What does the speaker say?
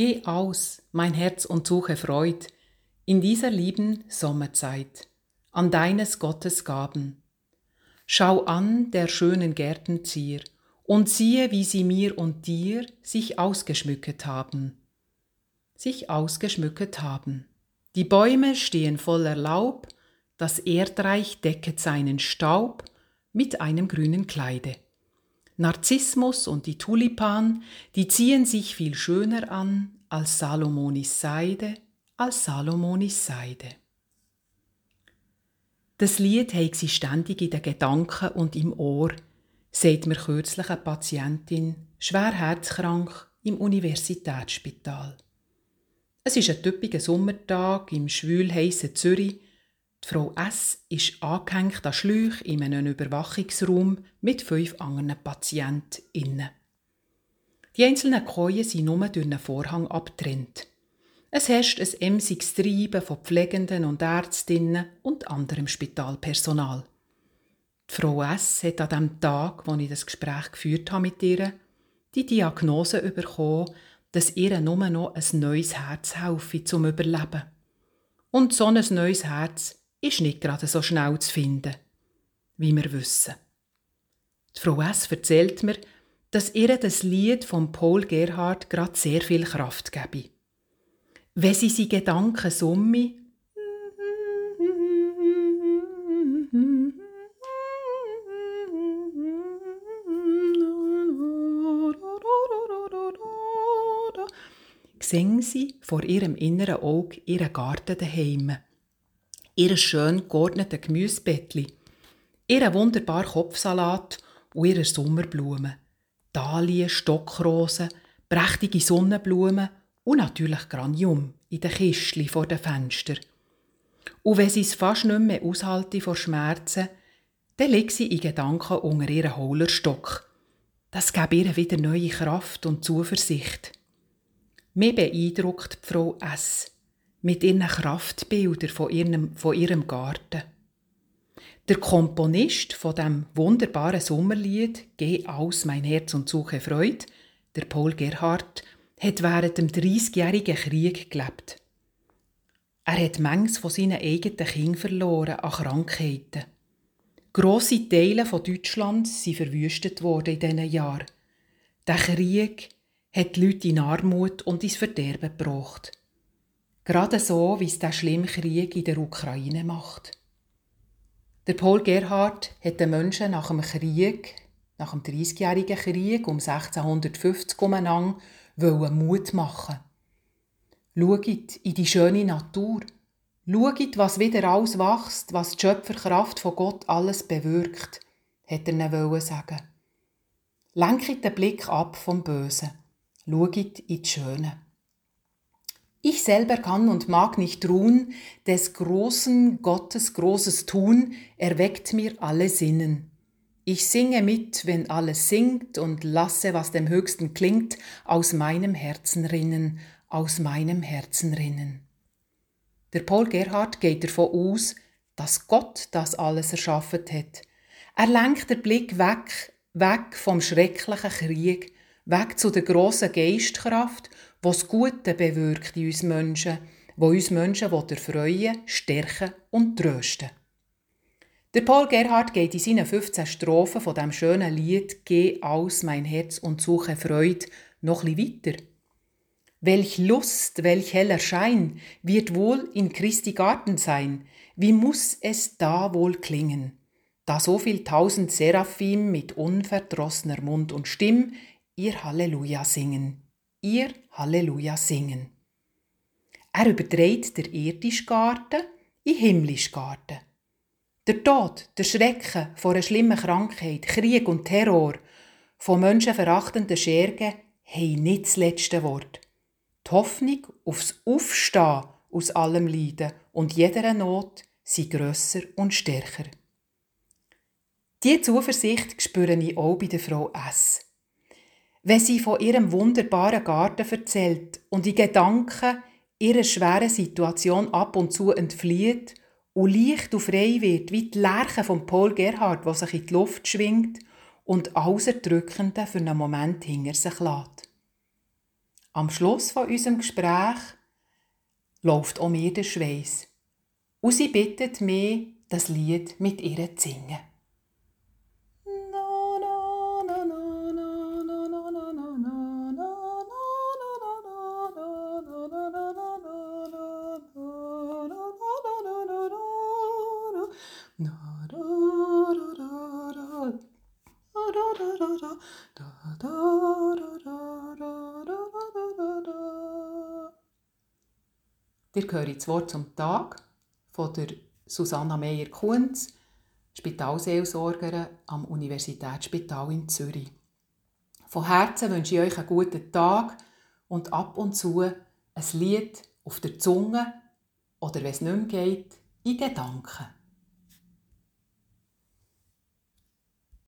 Geh aus, mein Herz, und suche Freud in dieser lieben Sommerzeit an deines Gottes Gaben. Schau an der schönen Gärten Zier und siehe, wie sie mir und dir sich ausgeschmücket haben. Sich ausgeschmücket haben. Die Bäume stehen voller Laub, das Erdreich decket seinen Staub mit einem grünen Kleide. Narzissmus und die Tulipan, die ziehen sich viel schöner an als Salomonis Seide, als Salomonis Seide. Das Lied hat sie ständig in den Gedanken und im Ohr, sagt mir kürzlich eine Patientin, schwer herzkrank im Universitätsspital. Es ist ein typischer Sommertag im schwül heissen Zürich die Frau S. ist angehängt an Schläuch in einem Überwachungsraum mit fünf anderen PatientInnen. Die einzelnen Koje sind nur durch einen Vorhang abgetrennt. Es herrscht ein emsiges Treiben von Pflegenden und Ärztinnen und anderem Spitalpersonal. Die Frau S. hat an dem Tag, wo ich das Gespräch geführt habe mit ihr, die Diagnose bekommen, dass ihr nur noch ein neues Herz helfe zum Überleben. Und so ein neues Herz ist nicht gerade so schnell zu finden, wie wir wissen. Die Frau S. erzählt mir, dass ihr das Lied von Paul Gerhard gerade sehr viel Kraft gebe. Wenn sie sie Gedanken summe, singen sie vor ihrem inneren Auge ihren Garten daheim ihr schön geordnete Gemüsebettli, ihren wunderbaren Kopfsalat und ihre Sommerblumen, Dahlien, Stockrosen, prächtige Sonnenblumen und natürlich Granium in den Kistchen vor den Fenstern. Und wenn sie es fast nicht mehr aushalte vor Schmerzen, dann legt sie in Gedanken unter ihren Hohlerstock. Das gibt ihr wieder neue Kraft und Zuversicht. Mir beeindruckt Frau S mit ihren Kraftbildern von ihrem, von ihrem Garten. Der Komponist von dem wunderbaren Sommerlied Geh aus, mein Herz und suche Freud, der Paul Gerhardt, hat während dem 30-jährigen Krieg gelebt. Er hat manches von seinen eigenen Kindern verloren an Krankheiten. Grosse Teile von Deutschland sind verwüstet worden in diesen Jahren. Der Krieg hat die Leute in Armut und ins Verderben gebracht. Gerade so, wie es der schlimme Krieg in der Ukraine macht. Der Paul Gerhard hat den Menschen nach dem Krieg, nach dem 30-jährigen Krieg um 1650 umeinander, Mut machen. Schaut in die schöne Natur. Schaut, was wieder alles wächst, was die Schöpferkraft von Gott alles bewirkt, hat er ihnen sagen. Lenkt den Blick ab vom Bösen. Schaut in die Schöne. Ich selber kann und mag nicht ruhen, des großen Gottes großes Tun erweckt mir alle Sinnen. Ich singe mit, wenn alles singt und lasse, was dem Höchsten klingt, aus meinem Herzen rinnen, aus meinem Herzen rinnen. Der Paul Gerhard geht davon aus, dass Gott das alles erschaffen hat. Er lenkt den Blick weg, weg vom schrecklichen Krieg, weg zu der grossen Geistkraft was das Gute bewirkt in uns Menschen, wo uns Menschen erfreuen, stärken und trösten. Der Paul Gerhard geht in seinen 15 Strophen von dem schönen Lied Geh aus mein Herz und suche Freud noch ein weiter. Welch Lust, welch heller Schein wird wohl in Christi Garten sein, wie muss es da wohl klingen, da so viel tausend Seraphim mit unverdrossener Mund und Stimm ihr Halleluja singen ihr Halleluja singen. Er überträgt der irdische Garten in himmlischen Garten. Der Tod, der Schrecken vor einer schlimmen Krankheit, Krieg und Terror, von menschenverachtenden Schergen haben nicht das letzte Wort. Die Hoffnung aufs Aufstehen aus allem Leiden und jeder Not sind grösser und stärker. Diese Zuversicht spüre ich auch bei der Frau S wenn sie von ihrem wunderbaren Garten erzählt und die Gedanken ihrer schweren Situation ab und zu entflieht und leicht und frei wird, wie die Lerche von Paul Gerhard, wo sich in die Luft schwingt und alles Erdrückende für einen Moment hinter sich lässt. Am Schluss von unserem Gespräch läuft auch mir der Schweiß. Und sie bittet mich, das Lied mit ihr zu singen. Ihr hört das Wort zum Tag von der Susanna Meyer-Kunz, Spitalseelsorgerin am Universitätsspital in Zürich. Von Herzen wünsche ich euch einen guten Tag und ab und zu ein Lied auf der Zunge oder, wenn es nicht mehr geht, in Gedanken.